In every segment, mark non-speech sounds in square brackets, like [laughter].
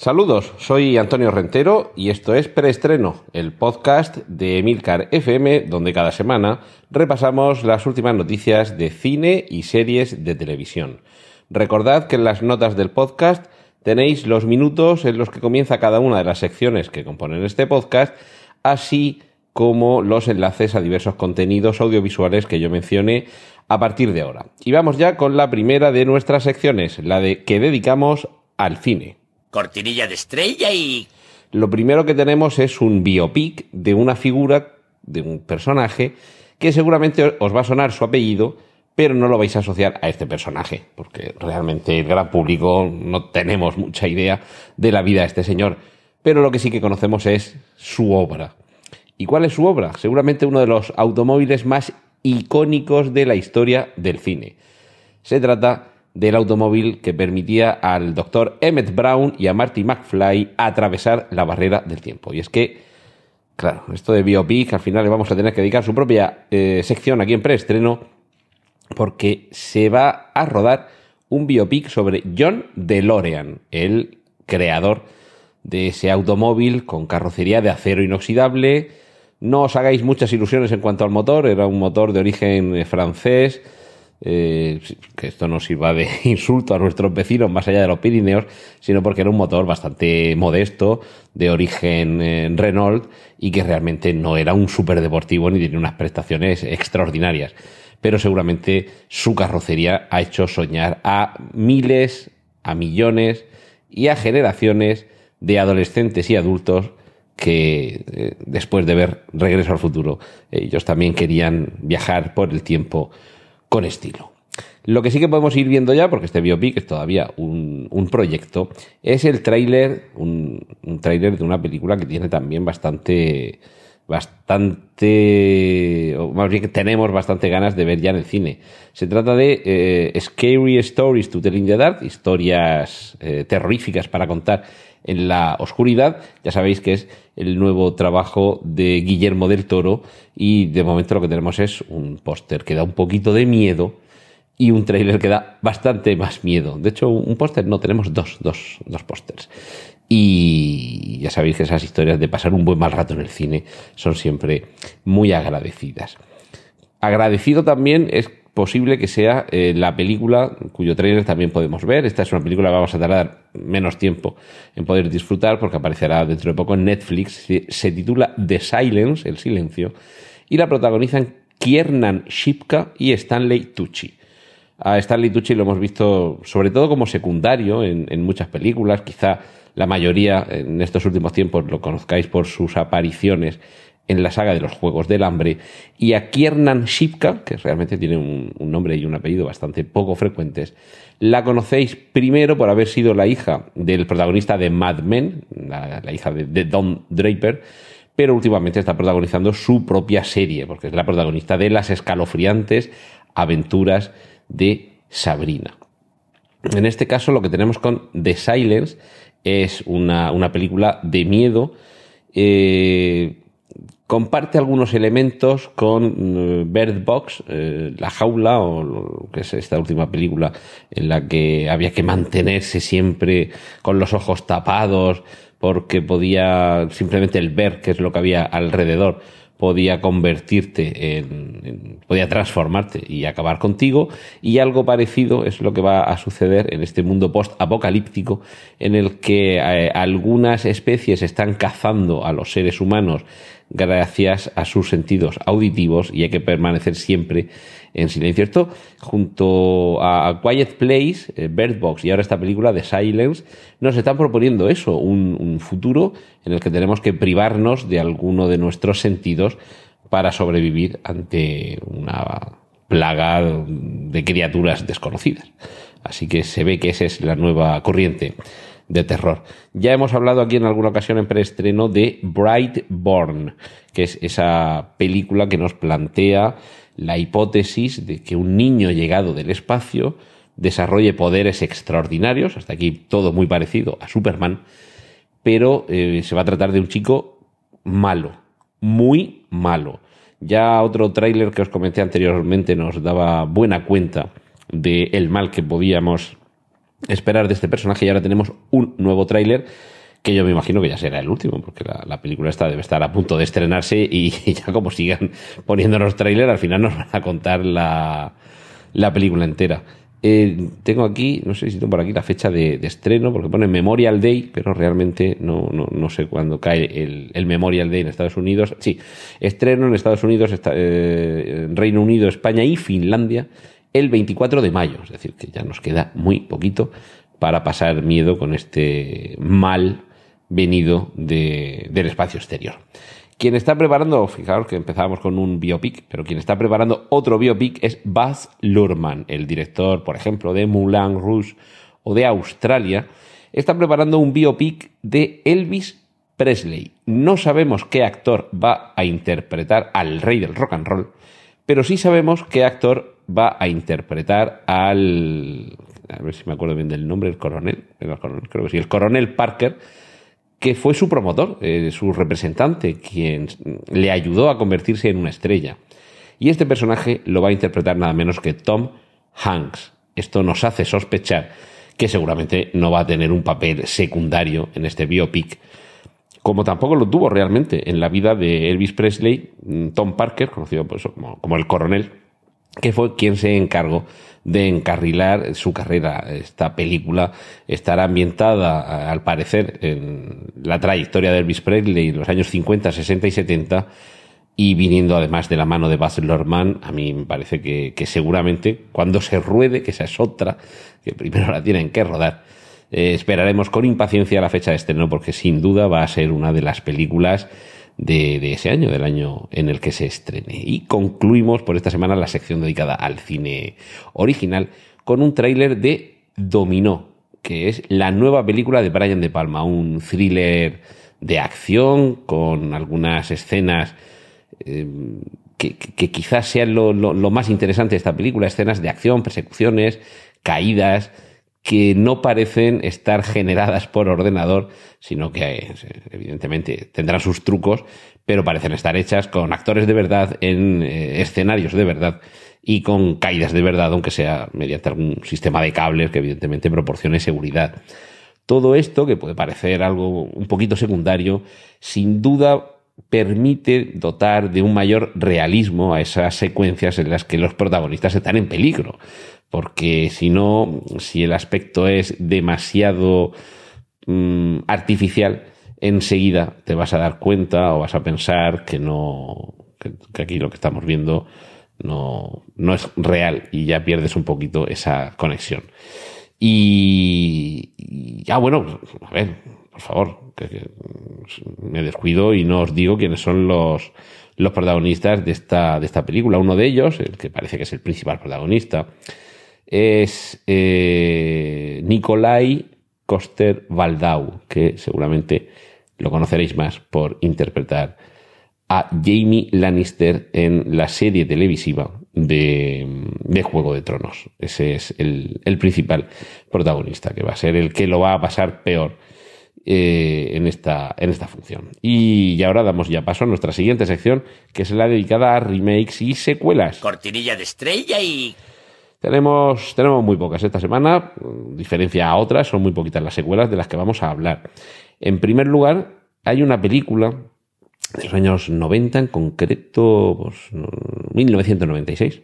Saludos, soy Antonio Rentero y esto es Preestreno, el podcast de Emilcar FM, donde cada semana repasamos las últimas noticias de cine y series de televisión. Recordad que en las notas del podcast tenéis los minutos en los que comienza cada una de las secciones que componen este podcast, así como los enlaces a diversos contenidos audiovisuales que yo mencione a partir de ahora. Y vamos ya con la primera de nuestras secciones, la de que dedicamos al cine. Cortinilla de estrella y... Lo primero que tenemos es un biopic de una figura, de un personaje, que seguramente os va a sonar su apellido, pero no lo vais a asociar a este personaje, porque realmente el gran público no tenemos mucha idea de la vida de este señor. Pero lo que sí que conocemos es su obra. ¿Y cuál es su obra? Seguramente uno de los automóviles más icónicos de la historia del cine. Se trata del automóvil que permitía al doctor Emmett Brown y a Marty McFly atravesar la barrera del tiempo. Y es que, claro, esto de biopic al final le vamos a tener que dedicar su propia eh, sección aquí en preestreno porque se va a rodar un biopic sobre John DeLorean, el creador de ese automóvil con carrocería de acero inoxidable. No os hagáis muchas ilusiones en cuanto al motor, era un motor de origen francés, eh, que esto no sirva de [laughs] insulto a nuestros vecinos más allá de los Pirineos, sino porque era un motor bastante modesto, de origen eh, Renault, y que realmente no era un superdeportivo ni tenía unas prestaciones extraordinarias. Pero seguramente su carrocería ha hecho soñar a miles, a millones y a generaciones de adolescentes y adultos que eh, después de ver Regreso al Futuro, ellos también querían viajar por el tiempo con estilo. Lo que sí que podemos ir viendo ya, porque este biopic es todavía un, un proyecto, es el tráiler, un, un tráiler de una película que tiene también bastante, bastante, o más bien que tenemos bastante ganas de ver ya en el cine. Se trata de eh, Scary Stories to Tell in the Dark, historias eh, terroríficas para contar en la oscuridad. Ya sabéis que es el nuevo trabajo de Guillermo del Toro y de momento lo que tenemos es un póster que da un poquito de miedo y un tráiler que da bastante más miedo. De hecho, un póster no, tenemos dos, dos, dos pósters. Y ya sabéis que esas historias de pasar un buen mal rato en el cine son siempre muy agradecidas. Agradecido también es posible que sea eh, la película cuyo trailer también podemos ver. Esta es una película que vamos a tardar menos tiempo en poder disfrutar porque aparecerá dentro de poco en Netflix. Se titula The Silence, el silencio, y la protagonizan Kiernan Shipka y Stanley Tucci. A Stanley Tucci lo hemos visto sobre todo como secundario en, en muchas películas, quizá la mayoría en estos últimos tiempos lo conozcáis por sus apariciones en la saga de los Juegos del Hambre, y a Kiernan Shipka, que realmente tiene un, nombre y un apellido bastante poco frecuentes, la conocéis primero por haber sido la hija del protagonista de Mad Men, la, hija de, de, Don Draper, pero últimamente está protagonizando su propia serie, porque es la protagonista de las escalofriantes aventuras de Sabrina. En este caso lo que tenemos con The Silence es una, una película de miedo, eh, comparte algunos elementos con Bird Box, eh, La Jaula, o que es esta última película en la que había que mantenerse siempre con los ojos tapados porque podía simplemente el ver qué es lo que había alrededor podía convertirte en, podía transformarte y acabar contigo y algo parecido es lo que va a suceder en este mundo post apocalíptico en el que eh, algunas especies están cazando a los seres humanos gracias a sus sentidos auditivos y hay que permanecer siempre en silencio. Esto, junto a Quiet Place, eh, Bird Box y ahora esta película de Silence, nos están proponiendo eso, un, futuro en el que tenemos que privarnos de alguno de nuestros sentidos para sobrevivir ante una plaga de criaturas desconocidas. Así que se ve que esa es la nueva corriente de terror. Ya hemos hablado aquí en alguna ocasión en preestreno de Brightborn, que es esa película que nos plantea la hipótesis de que un niño llegado del espacio desarrolle poderes extraordinarios, hasta aquí todo muy parecido a Superman, pero eh, se va a tratar de un chico malo, muy malo. Ya otro tráiler que os comenté anteriormente nos daba buena cuenta del el mal que podíamos esperar de este personaje y ahora tenemos un nuevo tráiler que yo me imagino que ya será el último, porque la, película esta debe estar a punto de estrenarse y, ya como sigan poniéndonos tráiler, al final nos van a contar la, la película entera. Eh, tengo aquí, no sé si tengo por aquí la fecha de, estreno, porque pone Memorial Day, pero realmente no, no, no sé cuándo cae el, el, Memorial Day en Estados Unidos. Sí, estreno en Estados Unidos, eh, Reino Unido, España y Finlandia el 24 de mayo. Es decir, que ya nos queda muy poquito para pasar miedo con este mal venido de, del espacio exterior. Quien está preparando, fijaos que empezábamos con un biopic, pero quien está preparando otro biopic es Baz Luhrmann, el director, por ejemplo, de Moulin Rouge o de Australia. Está preparando un biopic de Elvis Presley. No sabemos qué actor va a interpretar al rey del rock and roll, pero sí sabemos qué actor va a interpretar al. A ver si me acuerdo bien del nombre, el coronel. El coronel creo que sí, el coronel Parker que fue su promotor, eh, su representante, quien le ayudó a convertirse en una estrella. Y este personaje lo va a interpretar nada menos que Tom Hanks. Esto nos hace sospechar que seguramente no va a tener un papel secundario en este biopic, como tampoco lo tuvo realmente en la vida de Elvis Presley, mm, Tom Parker, conocido como, como el coronel, que fue quien se encargó de encarrilar su carrera. Esta película estará ambientada, al parecer, en la trayectoria de Elvis Presley en los años 50, 60 y 70 y viniendo además de la mano de Baz Luhrmann, a mí me parece que, seguramente cuando se ruede, que esa es otra, que primero la tienen que rodar, eh, esperaremos con impaciencia la fecha de estreno porque sin duda va a ser una de las películas de, ese año, del año en el que se estrene. Y concluimos por esta semana la sección dedicada al cine original con un tráiler de Dominó, que es la nueva película de Brian De Palma, un thriller de acción con algunas escenas eh, que, quizás sean lo, lo, más interesante de esta película, escenas de acción, persecuciones, caídas, que no parecen estar generadas por ordenador, sino que eh, evidentemente tendrán sus trucos, pero parecen estar hechas con actores de verdad en eh, escenarios de verdad y con caídas de verdad, aunque sea mediante algún sistema de cables que evidentemente proporcione seguridad. Todo esto, que puede parecer algo un poquito secundario, sin duda permite dotar de un mayor realismo a esas secuencias en las que los protagonistas están en peligro porque si no, si el aspecto es demasiado mm, artificial, enseguida te vas a dar cuenta o vas a pensar que no, que, aquí lo que estamos viendo no, no es real y ya pierdes un poquito esa conexión. Y, ya bueno, a ver, por favor, que, me descuido y no os digo quiénes son los, los protagonistas de esta, de esta película. Uno de ellos, el que parece que es el principal protagonista, es eh, Nikolai Koster Valdau, que seguramente lo conoceréis más por interpretar a Jamie Lannister en la serie televisiva de, Juego de Tronos. Ese es el, principal protagonista, que va a ser el que lo va a pasar peor eh, en, esta, en esta función. Y ahora damos ya paso a nuestra siguiente sección, que es la dedicada a remakes y secuelas. Cortinilla de estrella y tenemos, tenemos muy pocas esta semana, diferencia a otras, son muy poquitas las secuelas de las que vamos a hablar. En primer lugar, hay una película de los años 90, en concreto pues, 1996,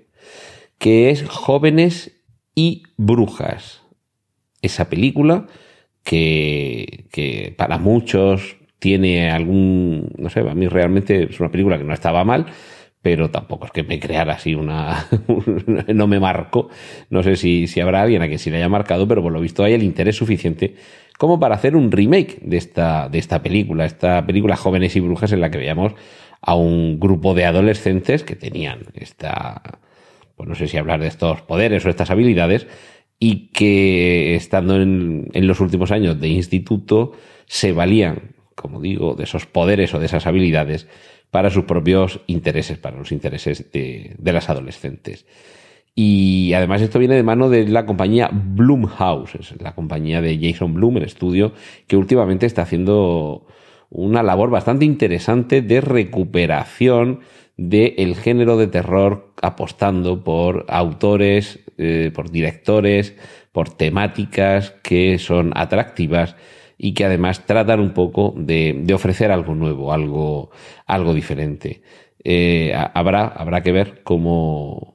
que es Jóvenes y Brujas. Esa película que, para muchos tiene algún, no sé, a mí realmente es una película que no estaba mal, pero tampoco es que me creara así una... [laughs] no me marco. No sé si, si habrá alguien a quien sí le haya marcado, pero por lo visto hay el interés suficiente como para hacer un remake de esta, de esta película, esta película Jóvenes y Brujas en la que veíamos a un grupo de adolescentes que tenían esta, pues no sé si hablar de estos poderes o estas habilidades, y que estando en, en los últimos años de instituto se valían como digo, de esos poderes o de esas habilidades para sus propios intereses, para los intereses de, de las adolescentes. Y además esto viene de mano de la compañía Bloomhouse, es la compañía de Jason Bloom, el estudio, que últimamente está haciendo una labor bastante interesante de recuperación del género de terror, apostando por autores, eh, por directores, por temáticas que son atractivas y que además tratan un poco de, ofrecer algo nuevo, algo, algo diferente. Eh, habrá, habrá que ver cómo,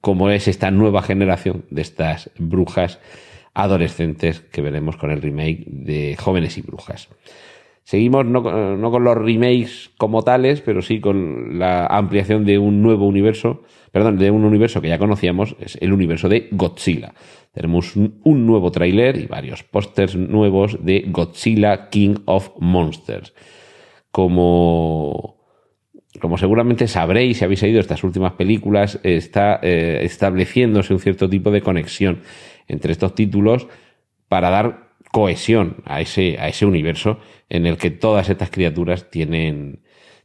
cómo es esta nueva generación de estas brujas adolescentes que veremos con el remake de Jóvenes y Brujas. Seguimos no, no, con los remakes como tales, pero sí con la ampliación de un nuevo universo, perdón, de un universo que ya conocíamos, es el universo de Godzilla. Tenemos un, nuevo tráiler y varios pósters nuevos de Godzilla King of Monsters. Como, como seguramente sabréis si habéis oído estas últimas películas, está eh, estableciéndose un cierto tipo de conexión entre estos títulos para dar cohesión a ese, a ese universo en el que todas estas criaturas tienen,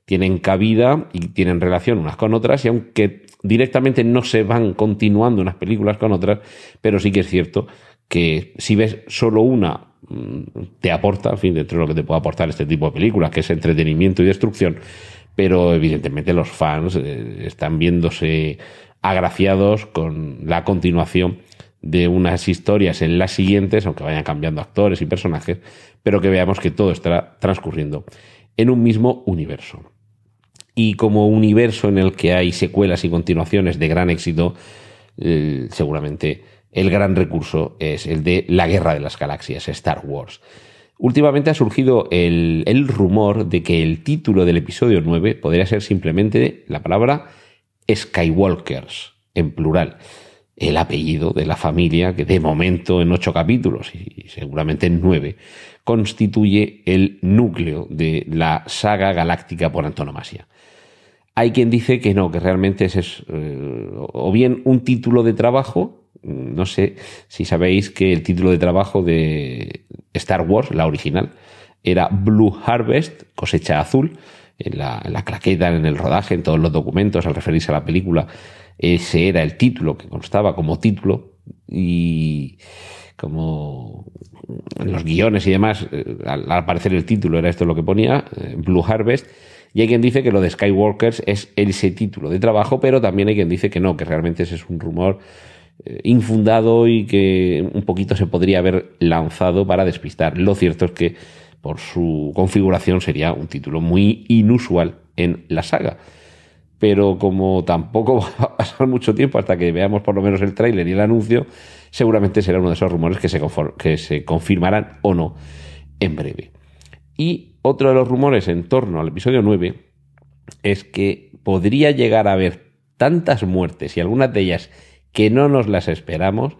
tienen cabida y tienen relación unas con otras, y aunque directamente no se van continuando unas películas con otras, pero sí que es cierto que si ves solo una, mm, te aporta, en fin, dentro de lo que te puede aportar este tipo de películas, que es entretenimiento y destrucción, pero evidentemente los fans eh, están viéndose agraciados con la continuación de unas historias en las siguientes, aunque vayan cambiando actores y personajes, pero que veamos que todo estará transcurriendo en un mismo universo. Y como universo en el que hay secuelas y continuaciones de gran éxito, eh, seguramente el gran recurso es el de la Guerra de las Galaxias, Star Wars. Últimamente ha surgido el, el rumor de que el título del episodio 9 podría ser simplemente la palabra Skywalkers, en plural el apellido de la familia que de momento en ocho capítulos y seguramente en nueve constituye el núcleo de la saga galáctica por antonomasia. Hay quien dice que no, que realmente ese es eh, o bien un título de trabajo, no sé si sabéis que el título de trabajo de Star Wars, la original, era Blue Harvest, cosecha azul, en la, la claqueta, en el rodaje, en todos los documentos al referirse a la película, ese era el título que constaba como título y como en los guiones y demás, eh, al, aparecer el título era esto lo que ponía, eh, Blue Harvest, y hay quien dice que lo de Skywalkers es ese título de trabajo, pero también hay quien dice que no, que realmente ese es un rumor eh, infundado y que un poquito se podría haber lanzado para despistar. Lo cierto es que por su configuración sería un título muy inusual en la saga pero como tampoco [laughs] va a pasar mucho tiempo hasta que veamos por lo menos el tráiler y el anuncio, seguramente será uno de esos rumores que se, que se confirmarán o no en breve. Y otro de los rumores en torno al episodio 9 es que podría llegar a haber tantas muertes y algunas de ellas que no nos las esperamos,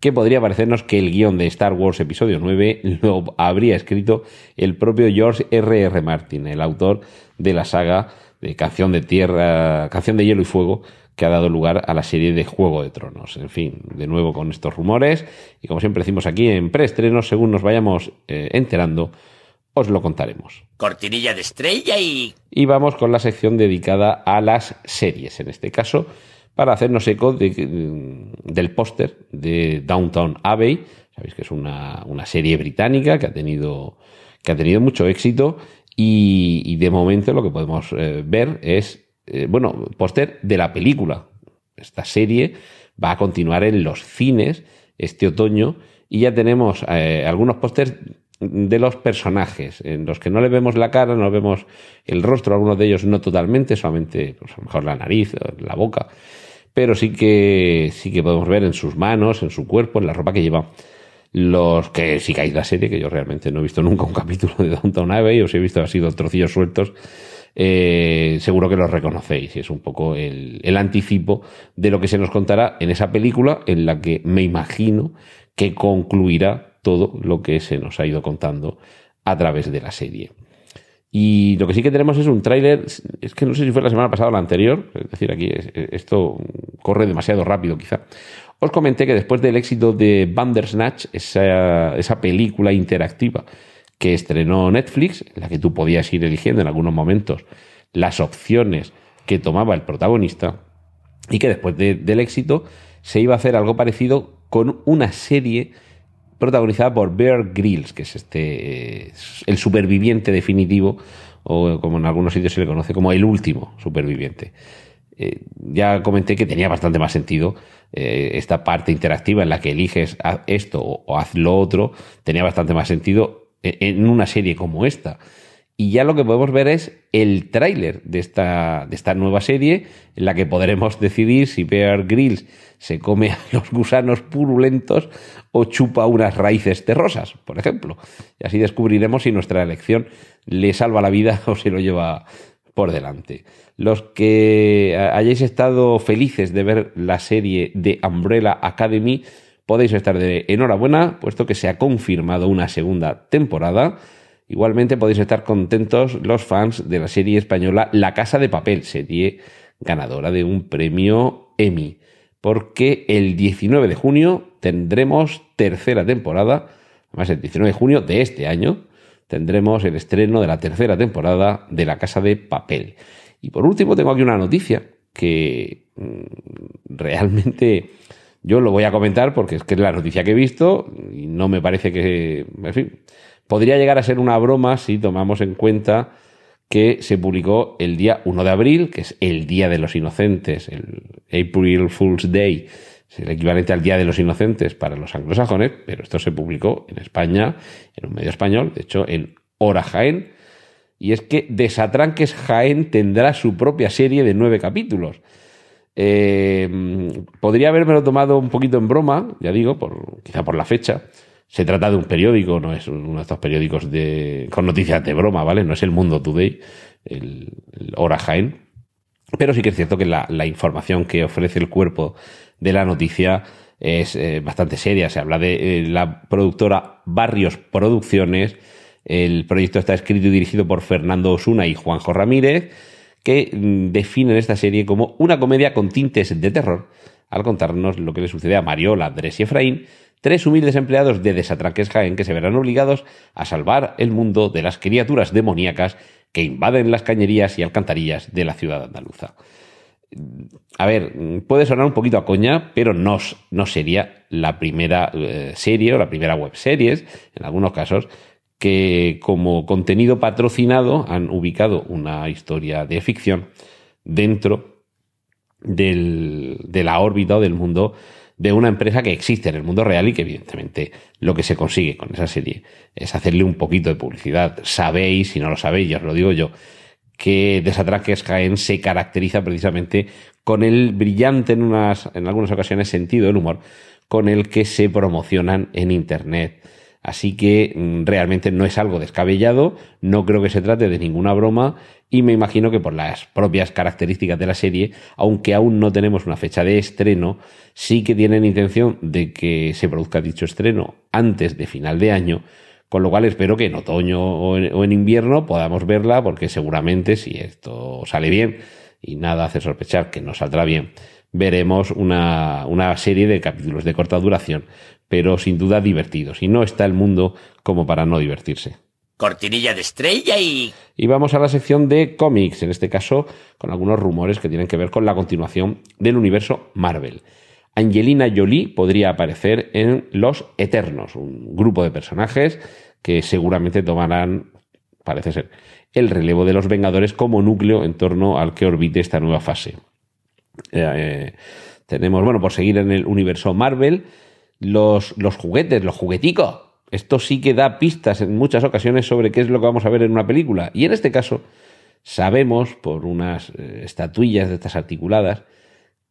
que podría parecernos que el guion de Star Wars episodio 9 lo habría escrito el propio George R.R. R. Martin, el autor de la saga de Canción de Tierra, Canción de Hielo y Fuego, que ha dado lugar a la serie de Juego de Tronos. En fin, de nuevo con estos rumores, y como siempre decimos aquí en preestrenos, según nos vayamos eh, enterando, os lo contaremos. Cortinilla de estrella y... Y vamos con la sección dedicada a las series, en este caso, para hacernos eco de, del póster de Downtown Abbey. Sabéis que es una, una serie británica que ha tenido, que ha tenido mucho éxito y, de momento lo que podemos eh, ver es, eh, bueno, póster de la película. Esta serie va a continuar en los cines este otoño y ya tenemos eh, algunos pósters de los personajes, en los que no le vemos la cara, no vemos el rostro, algunos de ellos no totalmente, solamente pues, a lo mejor la nariz, la boca, pero sí que sí que podemos ver en sus manos, en su cuerpo, en la ropa que lleva. Los que sigáis la serie, que yo realmente no he visto nunca un [laughs] capítulo de Downtown Abbey, os he visto así dos trocillos sueltos, eh, seguro que los reconocéis y es un poco el, el, anticipo de lo que se nos contará en esa película en la que me imagino que concluirá todo lo que se nos ha ido contando a través de la serie. Y lo que sí que tenemos es un tráiler, es que no sé si fue la semana pasada o la anterior, es decir, aquí esto corre demasiado rápido quizá, os comenté que después del éxito de Bandersnatch, esa, esa película interactiva que estrenó Netflix, en la que tú podías ir eligiendo en algunos momentos las opciones que tomaba el protagonista y que después del éxito se iba a hacer algo parecido con una serie protagonizada por Bear Grylls, que es este el superviviente definitivo o como en algunos sitios se le conoce como el último superviviente. Eh, ya comenté que tenía bastante más sentido eh, esta parte interactiva en la que eliges esto o, haz lo otro, tenía bastante más sentido en, una serie como esta. Y ya lo que podemos ver es el tráiler de esta, de esta nueva serie, en la que podremos [laughs] decidir si Bear Grylls se come a los gusanos purulentos o chupa unas raíces terrosas, por ejemplo. Y así descubriremos si nuestra elección le salva la vida [laughs] o se lo lleva por delante. Los que hayáis estado felices de ver la serie de Umbrella Academy, podéis estar de enhorabuena, puesto que se ha confirmado una segunda temporada. Igualmente podéis estar contentos los fans de la serie española La Casa de Papel, serie ganadora de un premio Emmy, porque el 19 de junio tendremos tercera temporada, además el 19 de junio de este año, tendremos el estreno de la tercera temporada de La Casa de Papel. Y por último tengo aquí una noticia que mm, realmente yo lo voy a comentar porque es que es la noticia que he visto y no me parece que, en fin, podría llegar a ser una broma si tomamos en cuenta que se publicó el día 1 de abril, que es el Día de los Inocentes, el April Fool's Day, es el equivalente al Día de los Inocentes para los anglosajones, pero esto se publicó en España, en un medio español, de hecho en Hora Jaén, y es que Desatranques Jaén tendrá su propia serie de nueve capítulos. Eh, podría haberme tomado un poquito en broma, ya digo, por, quizá por la fecha. Se trata de un periódico, no es uno de estos periódicos de, con noticias de broma, ¿vale? No es el Mundo Today, el, Hora Jaén. Pero sí que es cierto que la, la información que ofrece el cuerpo de la noticia es eh, bastante seria. Se habla de eh, la productora Barrios Producciones. El proyecto está escrito y dirigido por Fernando Osuna y Juanjo Ramírez, que mm, definen esta serie como una comedia con tintes de terror, al contarnos lo que le sucede a Mariola, Andrés y Efraín, tres humildes empleados de Desatranques Jaén que se verán obligados a salvar el mundo de las criaturas demoníacas que invaden las cañerías y alcantarillas de la ciudad andaluza. A ver, puede sonar un poquito a coña, pero no, no sería la primera eh, serie o la primera web series, en algunos casos, que como contenido patrocinado han ubicado una historia de ficción dentro del, de la órbita o del mundo de una empresa que existe en el mundo real y que evidentemente lo que se consigue con esa serie es hacerle un poquito de publicidad. Sabéis, si no lo sabéis, ya os lo digo yo, que Desatraques Jaén se caracteriza precisamente con el brillante en, unas, en algunas ocasiones sentido del humor con el que se promocionan en Internet. Así que mm, realmente no es algo descabellado, no creo que se trate de ninguna broma y me imagino que por las propias características de la serie, aunque aún no tenemos una fecha de estreno, sí que tienen intención de que se produzca dicho estreno antes de final de año, con lo cual espero que en otoño o en, invierno podamos verla, porque seguramente si esto sale bien y nada hace sospechar que no saldrá bien, veremos una, una serie de capítulos de corta duración, pero sin duda divertidos. Y no está el mundo como para no divertirse. Cortinilla de estrella y... Y vamos a la sección de cómics, en este caso con algunos rumores que tienen que ver con la continuación del universo Marvel. Angelina Jolie podría aparecer en Los Eternos, un grupo de personajes que seguramente tomarán, parece ser, el relevo de los Vengadores como núcleo en torno al que orbite esta nueva fase. Eh, eh, tenemos, bueno, por seguir en el universo Marvel, los, los juguetes, los jugueticos. Esto sí que da pistas en muchas ocasiones sobre qué es lo que vamos a ver en una película. Y en este caso, sabemos por unas eh, estatuillas de estas articuladas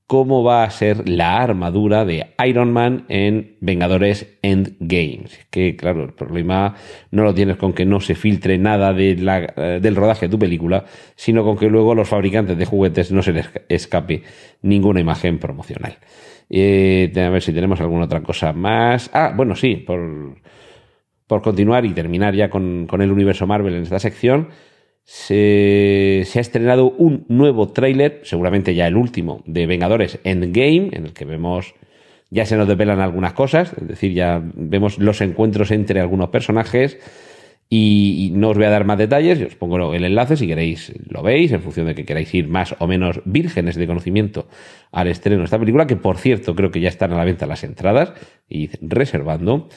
cómo va a ser la armadura de Iron Man en Vengadores Endgame. Que claro, el problema no lo tienes con que no se filtre nada de la, eh, del rodaje de tu película, sino con que luego los fabricantes de juguetes no se les escape ninguna imagen promocional. Eh, a ver si tenemos alguna otra cosa más. Ah, bueno, sí, por, por continuar y terminar ya con, con el universo Marvel en esta sección se, ha estrenado un nuevo tráiler, seguramente ya el último, de Vengadores Endgame, en el que vemos, ya se nos develan algunas cosas, es decir, ya vemos los encuentros entre algunos personajes Y, no os voy a dar más detalles, os pongo el enlace si queréis lo veis, en función de que queráis ir más o menos vírgenes de conocimiento al estreno de esta película, que por cierto creo que ya están a la venta las entradas y reservando.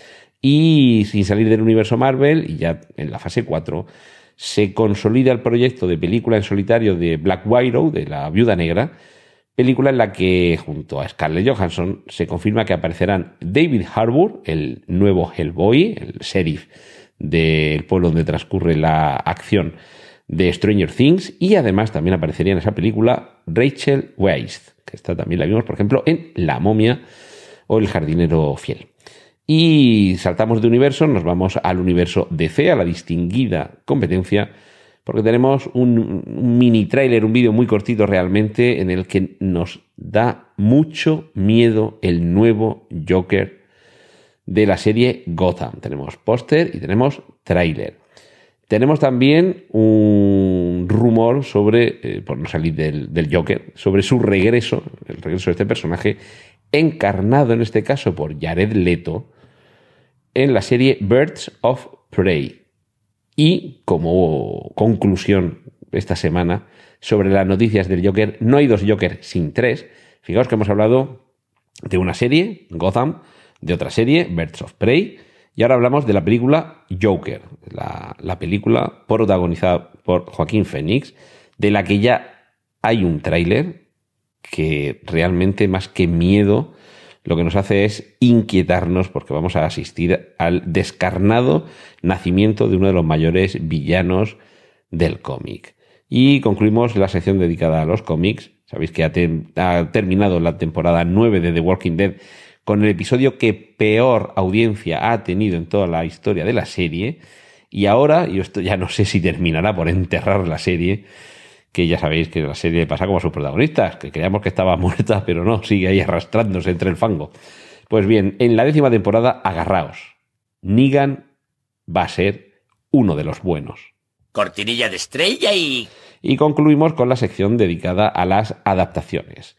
Y sin salir del universo Marvel, y ya en la fase 4, se consolida el proyecto de película en solitario de Black Widow, de la Viuda Negra, película en la que junto a Scarlett Johansson se confirma que aparecerán David Harbour, el nuevo Hellboy, el sheriff del pueblo donde transcurre la acción de Stranger Things y además también aparecería en esa película Rachel Weisz, que esta también la vimos por ejemplo en La momia o El jardinero fiel. Y saltamos de universo, nos vamos al universo DC, a la distinguida competencia, porque tenemos un, mini trailer, un vídeo muy cortito realmente, en el que nos da mucho miedo el nuevo Joker de la serie Gotham. Tenemos póster y tenemos tráiler. Tenemos también un rumor sobre, eh, por no salir del, del, Joker, sobre su regreso, el regreso de este personaje, encarnado en este caso por Jared Leto, en la serie Birds of Prey. Y como conclusión esta semana sobre las noticias del Joker, no hay dos Joker sin tres. Fijaos que hemos hablado de una serie, Gotham, de otra serie, Birds of Prey, y ahora hablamos de la película Joker, la, película protagonizada por Joaquín Phoenix, de la que ya hay un tráiler que realmente más que miedo lo que nos hace es inquietarnos porque vamos a asistir al descarnado nacimiento de uno de los mayores villanos del cómic. Y concluimos la sección dedicada a los cómics. Sabéis que ha, ha terminado la temporada 9 de The Walking Dead con el episodio que peor audiencia ha tenido en toda la historia de la serie. Y ahora, y esto ya no sé si terminará por enterrar la serie, que ya sabéis que la serie pasa como a sus protagonistas, que creíamos que estaba [laughs] muerta, pero no, sigue ahí arrastrándose entre el fango. Pues bien, en la décima temporada, agarraos. Negan va a ser uno de los buenos. Cortinilla de estrella y... Y concluimos con la sección dedicada a las adaptaciones.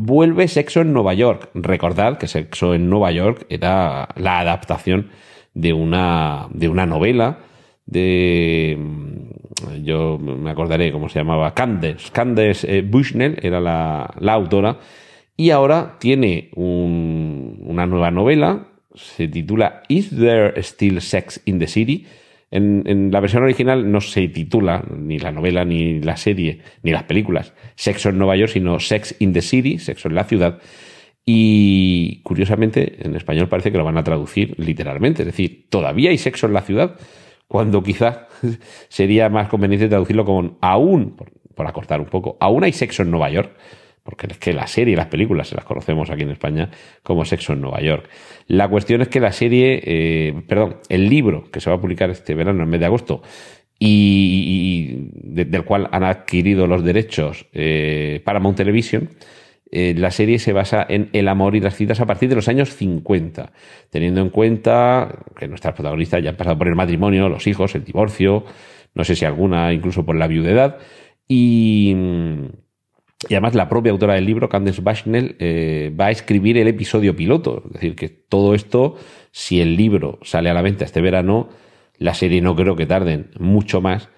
Vuelve Sexo en Nueva York. Recordad que Sexo en Nueva York era la adaptación de una, de una novela de. Mm, yo me acordaré cómo se llamaba. Candace. Candace eh, Bushnell era la, la autora. Y ahora tiene un, una nueva novela. Se titula Is There Still Sex in the City? En, la versión original no se titula ni la novela, ni la serie, ni las películas Sexo en Nueva York, sino Sex in the City, Sexo en la ciudad. Y curiosamente, en español parece que lo van a traducir literalmente. Es decir, todavía hay sexo en la ciudad, cuando quizá [laughs] sería más conveniente traducirlo como aún, por, por acortar un poco, aún hay sexo en Nueva York porque es que la serie y las películas se las conocemos aquí en España como Sexo en Nueva York. La cuestión es que la serie, eh, perdón, el libro que se va a publicar este verano, en mes de agosto, y, del cual han adquirido los derechos eh, Paramount Television, eh, la serie se basa en el amor y las citas a partir de los años 50, teniendo en cuenta que nuestras protagonistas ya han pasado por el matrimonio, los hijos, el divorcio, no sé si alguna incluso por la viudedad, y y además la propia autora del libro, Candace Bushnell, eh, va a escribir el episodio piloto. Es decir, que todo esto, si el libro sale a la venta este verano, la serie no creo que tarden mucho más.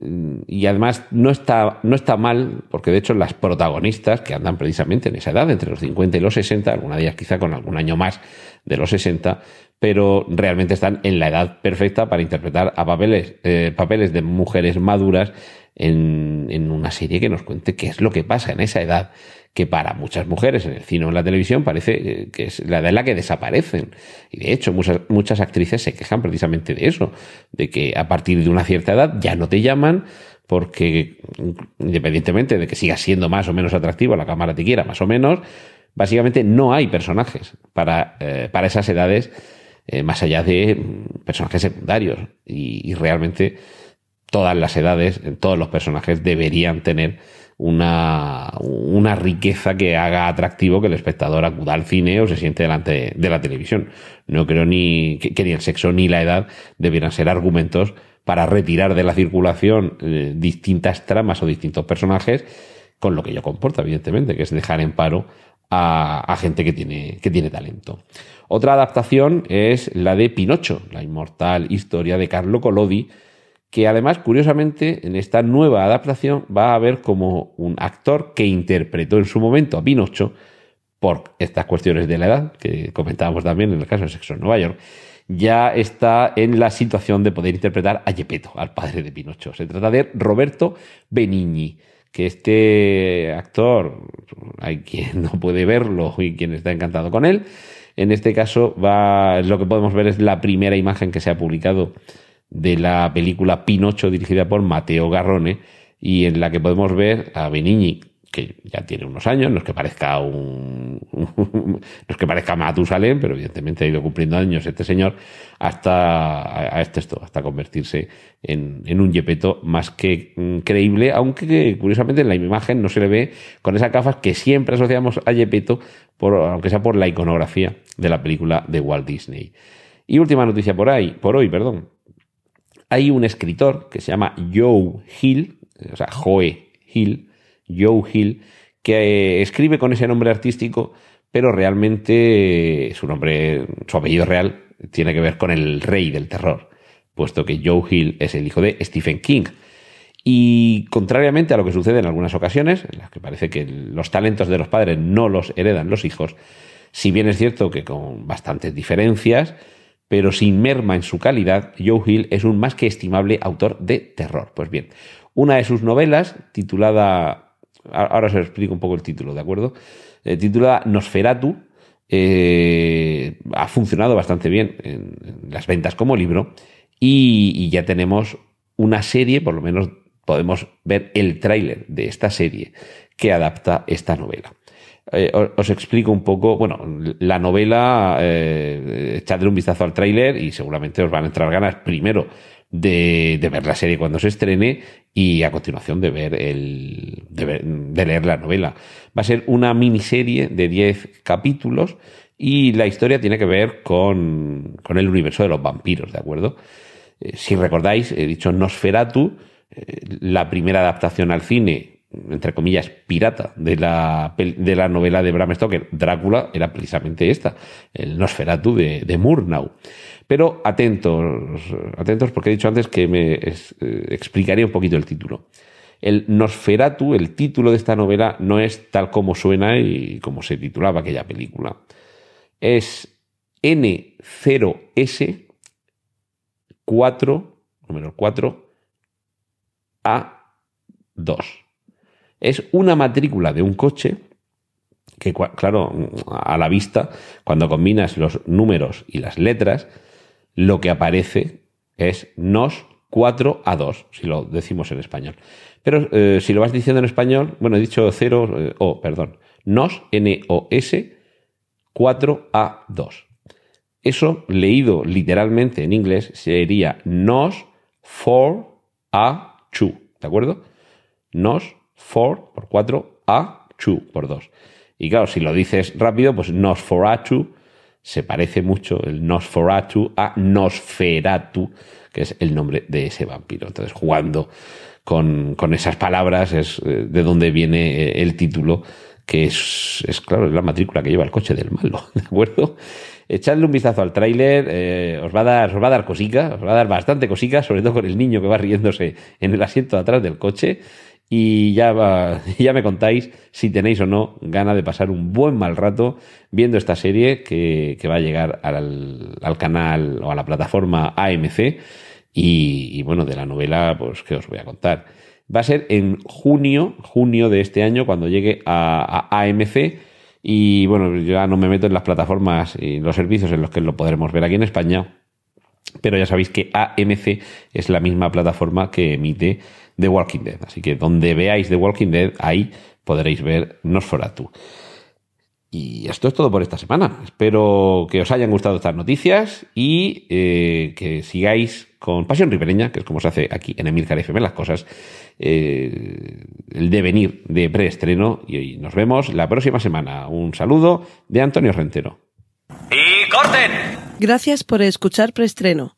Mm, y además no está, no está mal, porque de hecho las protagonistas, que andan precisamente en esa edad, entre los 50 y los 60, alguna de quizá con algún año más de los 60, pero realmente están en la edad perfecta para interpretar a papeles, eh, papeles de mujeres maduras en, una serie que nos cuente qué es lo que pasa en esa edad que para muchas mujeres en el cine o en la televisión parece eh, que es la edad en la que desaparecen. Y de hecho, muchas, muchas actrices se quejan precisamente de eso, de que a partir de una cierta edad ya no te llaman porque independientemente de que siga siendo más o menos atractivo, la cámara te quiera más o menos, básicamente no hay personajes para, eh, para esas edades eh, más allá de personajes secundarios. Y, realmente todas las edades, todos los personajes deberían tener una, una, riqueza que haga atractivo que el espectador acuda al cine o se siente delante de la televisión. No creo ni que, ni el sexo ni la edad debieran ser argumentos para retirar de la circulación eh, distintas tramas o distintos personajes, con lo que yo comporta, evidentemente, que es dejar en paro a, gente que tiene, que tiene talento. Otra adaptación es la de Pinocho, la inmortal historia de Carlo Collodi, que además, curiosamente, en esta nueva adaptación va a haber como un actor que interpretó en su momento a Pinocho por estas cuestiones de la edad, que comentábamos también en el caso de Sexo en Nueva York, ya está en la situación de poder interpretar a Gepetto, al padre de Pinocho. Se trata de Roberto Benigni, que este actor, hay quien no puede verlo y quien está encantado con él. En este caso, va, lo que podemos ver es la primera imagen que se ha publicado de la película Pinocho dirigida por Mateo Garrone y en la que podemos ver a Benigni que ya tiene unos años, no es que parezca un, [laughs] no es que parezca Matusalén, pero evidentemente ha ido cumpliendo años este señor hasta a este esto, hasta convertirse en, en un yepeto más que mm, creíble, aunque curiosamente en la imagen no se le ve con esas gafas que siempre asociamos a yepeto, por, aunque sea por la iconografía de la película de Walt Disney. Y última noticia por ahí, por hoy, perdón. Hay un escritor que se llama Joe Hill, o sea, Joe Hill, Joe Hill, que eh, escribe con ese nombre artístico, pero realmente su nombre, su apellido real, tiene que ver con el rey del terror, puesto que Joe Hill es el hijo de Stephen King. Y contrariamente a lo que sucede en algunas ocasiones, en las que parece que los talentos de los padres no los heredan los hijos, si bien es cierto que con bastantes diferencias, pero sin merma en su calidad, Joe Hill es un más que estimable autor de terror. Pues bien, una de sus novelas, titulada Ahora os explico un poco el título, ¿de acuerdo? Eh, titulada Nosferatu. Eh, ha funcionado bastante bien en, las ventas como libro y, ya tenemos una serie, por lo menos podemos ver el tráiler de esta serie que adapta esta novela. Eh, os, explico un poco, bueno, la novela, eh, echadle un vistazo al tráiler y seguramente os van a entrar ganas primero de, ver la serie cuando se estrene y a continuación de ver el de, leer la novela. Va a ser una miniserie de 10 capítulos y la historia tiene que ver con, con el universo de los vampiros, ¿de acuerdo? Eh, si recordáis, he dicho Nosferatu, la primera adaptación al cine entre comillas, pirata de la, de la novela de Bram Stoker, Drácula, era precisamente esta, el Nosferatu de, de Murnau. Pero atentos, atentos porque he dicho antes que me eh, explicaría un poquito el título. El Nosferatu, el título de esta novela, no es tal como suena y como se titulaba aquella película. Es N0S 4, número 4, A2. Es una matrícula de un coche que, claro, a la vista, cuando combinas los números y las letras, lo que aparece es nos 4 a 2, si lo decimos en español. Pero eh, si lo vas diciendo en español, bueno, he dicho 0, eh, o, perdón, nos, N-O-S, 4 a 2. Eso, leído literalmente en inglés, sería nos 4 a 2, ¿de acuerdo? Nos 4 por 4 a 2 por 2. Y claro, si lo dices rápido, pues nos 4 a 2 se parece mucho el Nosferatu a Nosferatu, que es el nombre de ese vampiro. Entonces, jugando con, esas palabras es eh, de donde viene eh, el título, que es, es, claro, es la matrícula que lleva el coche del malo, [laughs] ¿de acuerdo? Echadle un vistazo al tráiler, eh, os, va a dar, os va a dar cosica, os va a dar bastante cosica, sobre todo con el niño que va riéndose en el asiento de atrás del coche y ya, [laughs] ya me contáis si tenéis o no gana de pasar un buen mal rato viendo esta serie que, va a llegar al, canal o a la plataforma AMC. Y, bueno, de la novela, pues, ¿qué os voy a contar? Va a ser en junio, junio de este año, cuando llegue a, a AMC. Y bueno, ya no me meto en las plataformas y los servicios en los que lo podremos ver aquí en España. Pero ya sabéis que AMC es la misma plataforma que emite The Walking Dead. Así que donde veáis The Walking Dead, ahí podréis ver Nosferatu. Y esto es todo por esta semana. Espero que os hayan gustado estas noticias y eh, que sigáis con Pasión Ribereña, que es como se hace aquí en Emilcar FM las cosas, eh, el devenir de preestreno. Y nos vemos la próxima semana. Un saludo de Antonio Rentero. ¡Y corten! Gracias por escuchar preestreno